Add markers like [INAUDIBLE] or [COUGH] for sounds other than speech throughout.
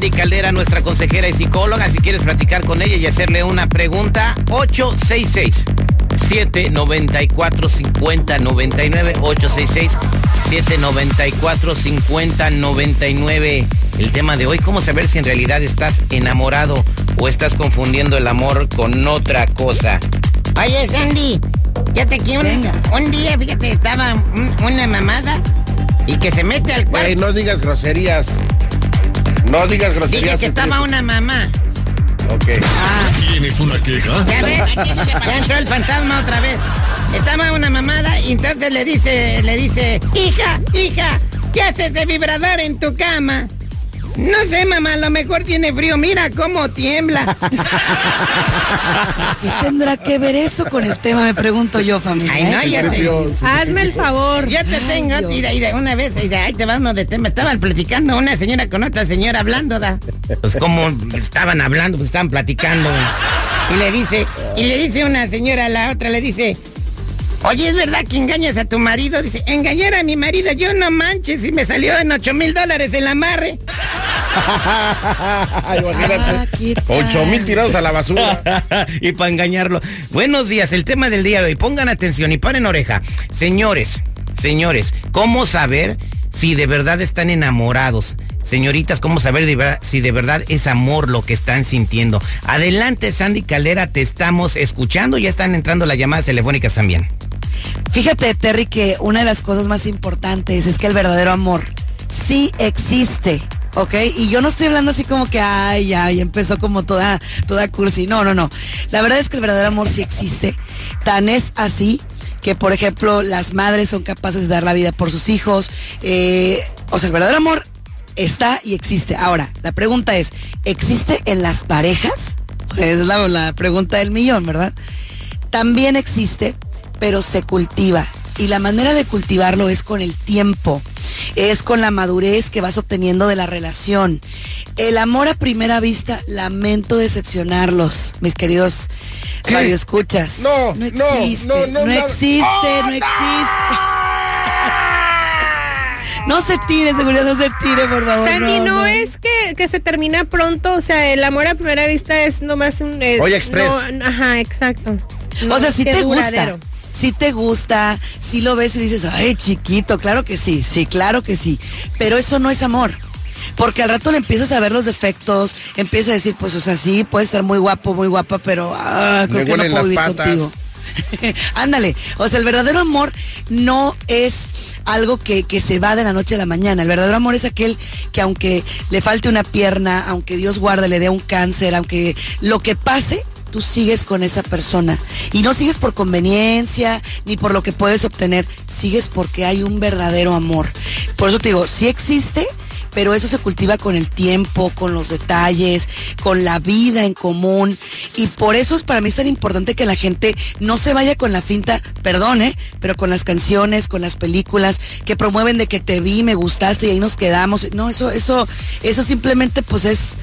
Sandy Caldera, nuestra consejera y psicóloga. Si quieres platicar con ella y hacerle una pregunta, 866 794 5099 866 794 5099 El tema de hoy, ¿cómo saber si en realidad estás enamorado o estás confundiendo el amor con otra cosa? Oye, Sandy, fíjate que un, un día, fíjate, estaba un- una mamada y que se mete al cuarto. Ey, no digas groserías. No digas Dije groserías. que estaba una mamá. Ok. ¿Tienes una queja? Ya ves, ya entró el fantasma otra vez. Estaba una mamada y entonces le dice, le dice, hija, hija, ¿qué haces de vibrador en tu cama? No sé, mamá, a lo mejor tiene frío. Mira cómo tiembla. [LAUGHS] ¿Qué tendrá que ver eso con el tema? Me pregunto yo, familia. Ay, no, ¿eh? ya te, Dios. Hazme el favor. ya te tengo. Y de, y de una vez, y de, ahí te va uno de tema. Estaban platicando una señora con otra señora hablando, da. Pues como estaban hablando, pues estaban platicando. Y le dice, y le dice una señora a la otra, le dice, oye, ¿es verdad que engañas a tu marido? Dice, engañar a mi marido, yo no manches, y me salió en ocho mil dólares el amarre. [LAUGHS] Ah, Imagínate. ¿qué tal? Ocho mil tirados a la basura. [LAUGHS] y para engañarlo. Buenos días, el tema del día de hoy. Pongan atención y paren oreja. Señores, señores, ¿cómo saber si de verdad están enamorados? Señoritas, ¿cómo saber de verdad- si de verdad es amor lo que están sintiendo? Adelante, Sandy Calera, te estamos escuchando. Ya están entrando las llamadas telefónicas también. Fíjate, Terry, que una de las cosas más importantes es que el verdadero amor sí existe. ¿Ok? Y yo no estoy hablando así como que, ay, ya empezó como toda, toda cursi. No, no, no. La verdad es que el verdadero amor sí existe. Tan es así que, por ejemplo, las madres son capaces de dar la vida por sus hijos. Eh, o sea, el verdadero amor está y existe. Ahora, la pregunta es, ¿existe en las parejas? Es la, la pregunta del millón, ¿verdad? También existe, pero se cultiva. Y la manera de cultivarlo es con el tiempo, es con la madurez que vas obteniendo de la relación. El amor a primera vista, lamento decepcionarlos, mis queridos ¿Qué? radioescuchas. No, no existe, no, no, no. existe, ¡Oh, no existe. [LAUGHS] No se tire, seguridad, no se tire, por favor. Sandy, no, es que, que se termina pronto, o sea, el amor a primera vista es nomás un... eh, Oye, Express. no, ajá, exacto. No O sea, si te duradero. gusta, si te gusta, si lo ves y dices, ay, chiquito, claro que sí, sí, claro que sí. Pero eso no es amor. Porque al rato le empiezas a ver los defectos, empiezas a decir, pues, o sea, sí, puede estar muy guapo, muy guapa, pero ah, creo que no puedo vivir patas. contigo. [LAUGHS] Ándale, o sea, el verdadero amor no es algo que, que se va de la noche a la mañana. El verdadero amor es aquel que aunque le falte una pierna, aunque Dios guarde, le dé un cáncer, aunque lo que pase, tú sigues con esa persona. Y no sigues por conveniencia, ni por lo que puedes obtener, sigues porque hay un verdadero amor. Por eso te digo, sí existe, pero eso se cultiva con el tiempo, con los detalles, con la vida en común. Y por eso es para mí es tan importante que la gente no se vaya con la finta, perdone, pero con las canciones, con las películas que promueven de que te vi, me gustaste y ahí nos quedamos. No, eso, eso, eso simplemente pues es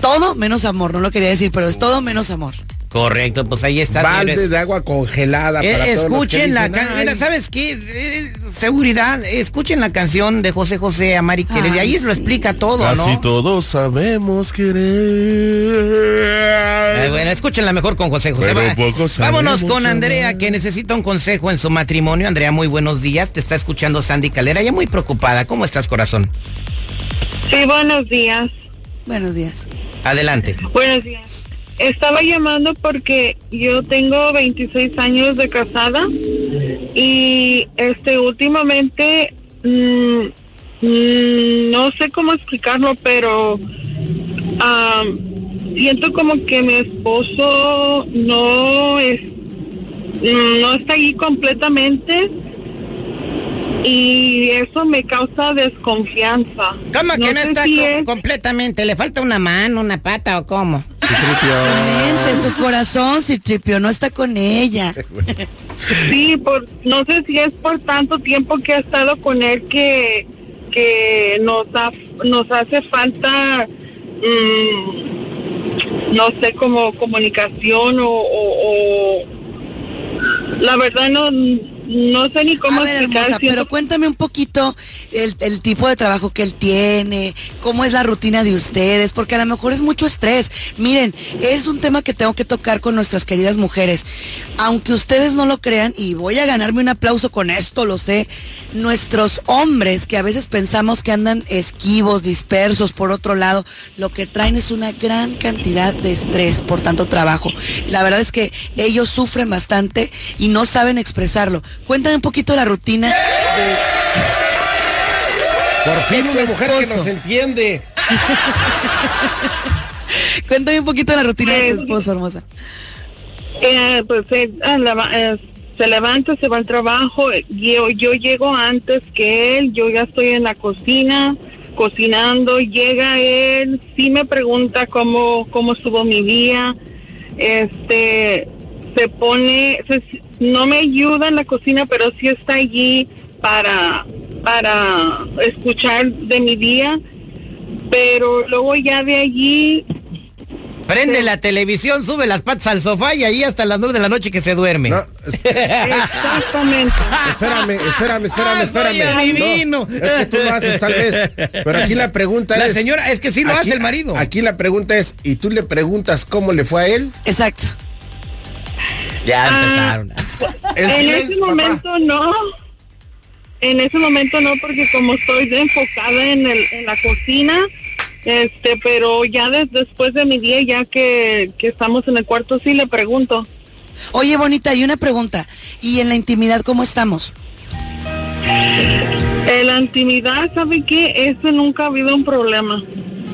todo menos amor, no lo quería decir, pero es todo menos amor. Correcto, pues ahí está. Balde señores. de agua congelada Eh, para todos los que escuchen la canción. "Ay, Mira, ¿sabes qué? Eh, seguridad. Escuchen la canción de José José Amari Querer. Y ahí lo explica todo, Casi ¿no? todos sabemos Eh, querer. bueno, escúchenla mejor con José José. Pero Vámonos con Andrea, amar. que necesita un consejo en su matrimonio. Andrea, muy buenos días. Te está escuchando Sandy Calera. Ya muy preocupada. ¿Cómo estás, corazón? Sí, buenos días. Buenos días. Adelante. Buenos días. Estaba llamando porque yo tengo 26 años de casada y este últimamente mm, no sé cómo explicarlo, pero am, siento como que mi esposo no es no está ahí completamente y eso me causa desconfianza. ¿Cómo que no está si co- es- completamente? ¿Le falta una mano, una pata o cómo? Su corazón, si tripio no está con ella. [LAUGHS] Sí, por, no sé si es por tanto tiempo que ha estado con él que, que nos, ha- nos hace falta, mm, no sé, como comunicación o, o- o- la verdad no, no sé ni cómo A ver, explicar. hermosa, siento pero cuéntame un poquito el, el tipo de trabajo que él tiene, cómo es la rutina de ustedes, porque a lo mejor es mucho estrés. Miren, es un tema que tengo que tocar con nuestras queridas mujeres. Aunque ustedes no lo crean, y voy a ganarme un aplauso con esto, lo sé, nuestros hombres que a veces pensamos que andan esquivos, dispersos por otro lado, lo que traen es una gran cantidad de estrés por tanto trabajo. La verdad es que ellos sufren bastante y no saben expresarlo. Cuéntame un poquito la rutina de Por fin una mujer que nos entiende. [LAUGHS] Cuéntame un poquito la rutina de tu esposo, hermosa. Eh, pues eh, ah, eh, se levanta, se va al trabajo. eh, Yo, yo llego antes que él, yo ya estoy en la cocina cocinando. Llega él, sí me pregunta cómo, cómo estuvo mi día. Este, se pone, se- no me ayuda en la cocina, pero sí está allí para, para escuchar de mi día. Pero luego ya de allí Prende la televisión, sube las patas al sofá y ahí hasta las nueve de la noche que se duerme. No, [LAUGHS] es- Exactamente. espérame, espérame, espérame, Ah, espérame. No, es que tú lo haces tal vez. Pero aquí la pregunta La es. señora, es que sí lo aquí- hace el marido. Aquí la pregunta es, ¿y tú le preguntas cómo le fue a él? Exacto. Ya Ah. El en silencio, ese papá. momento no. En ese momento no, porque como estoy enfocada en, el, en la cocina, este, pero ya de- después de mi día, ya que, que estamos en el cuarto, sí le pregunto. Oye, bonita, y una pregunta. ¿Y en la intimidad cómo estamos? En la intimidad, ¿sabe qué? Eso nunca ha habido un problema.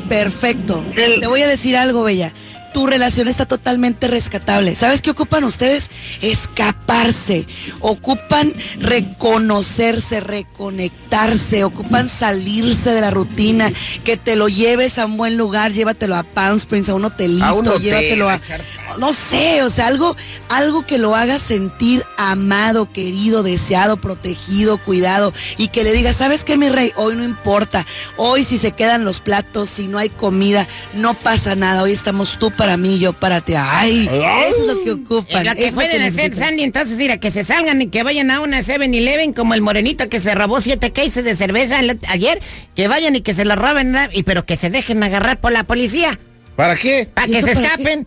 Perfecto. El- Te voy a decir algo, Bella. Tu relación está totalmente rescatable. ¿Sabes qué ocupan ustedes? Escaparse. Ocupan reconocerse, reconectarse. Ocupan salirse de la rutina. Que te lo lleves a un buen lugar. Llévatelo a Palm Springs, a un hotelito. A un hotel, llévatelo a... a No sé, o sea, algo, algo que lo haga sentir amado, querido, deseado, protegido, cuidado. Y que le diga, ¿sabes qué, mi rey? Hoy no importa. Hoy si se quedan los platos, si no hay comida, no pasa nada. Hoy estamos tú para mí, yo para ti. Ay, eso es lo que ocupan. Lo que pueden hacer. Sandy, entonces, mira, que se salgan y que vayan a una 7-Eleven como el morenito que se robó siete cases de cerveza ayer, que vayan y que se lo roben, y pero que se dejen agarrar por la policía, ¿Para qué? para ¿Y que se para escapen.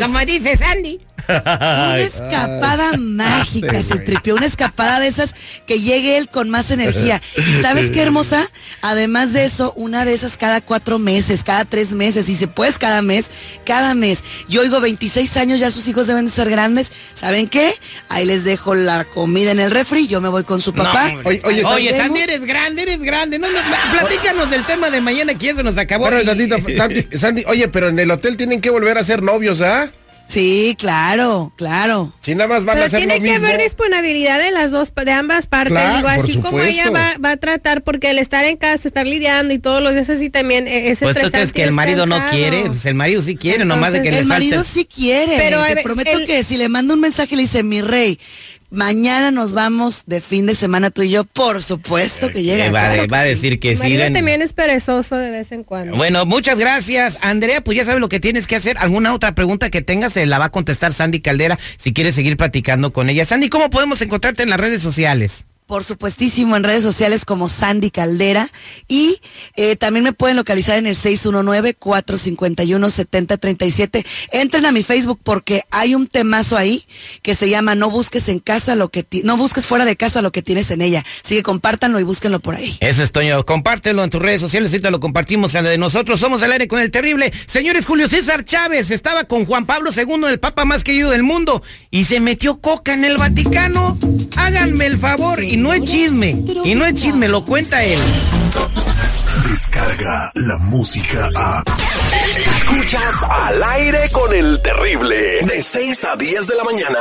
como dice Sandy. Una escapada mágica, sí, se tripió. Una escapada de esas que llegue él con más energía. ¿Y sabes qué, hermosa? Además de eso, una de esas cada cuatro meses, cada tres meses. Y si puedes, cada mes, cada mes. Yo oigo 26 años, ya sus hijos deben de ser grandes. ¿Saben qué? Ahí les dejo la comida en el refri. Yo me voy con su papá. Oye, oye, Oye, Nos Sandy, eres grande, eres grande. No, no, platícanos del tema de mañana que ya se nos acabó. Bueno, Y- tantito, [LAUGHS] Sandy, Sandy, oye, pero en el hotel tienen que volver a ser novios, ¿ah? Sí, claro, claro. Si nada más van a Pero hacer tiene lo que mismo. haber disponibilidad de las dos, de ambas partes. Claro, Digo, así como ella va, va a tratar, porque el estar en casa, estar lidiando y todos los días así también eh, es Pues tú estresante. crees que el es marido no quiere, pues el marido sí quiere, nomás de que Entonces, le El marido sí quiere. Pero, a Te ver, prometo el- que si le mando un mensaje y le dice, mi rey, mañana nos vamos de fin de semana tú y yo, por supuesto que llega. Eh, va, claro que va a sí. decir que sí. ven. también es perezoso de vez en cuando. Bueno, muchas gracias, Andrea. Pues ya sabes lo que tienes que hacer. ¿Alguna otra pregunta que tengas? Se la va a contestar Sandy Caldera si quieres seguir platicando con ella. Sandy, ¿cómo podemos encontrarte en las redes sociales? Por supuestísimo, en redes sociales como Sandy Caldera. Y eh, también me pueden localizar en el 619-451-7037. Entren a mi Facebook porque hay un temazo ahí que se llama No busques en casa lo que ti- no busques fuera de casa lo que tienes en ella. Así que compártanlo y búsquenlo por ahí. Eso es, Toño. Compártelo en tus redes sociales. Ahorita lo compartimos en la de nosotros. Somos al aire con el terrible. Señores, Julio César Chávez estaba con Juan Pablo II, el papa más querido del mundo, y se metió coca en el Vaticano. Háganme el favor. Y no es chisme. Y no es chisme, lo cuenta él. Descarga la música a. Escuchas al aire con el terrible. De 6 a 10 de la mañana.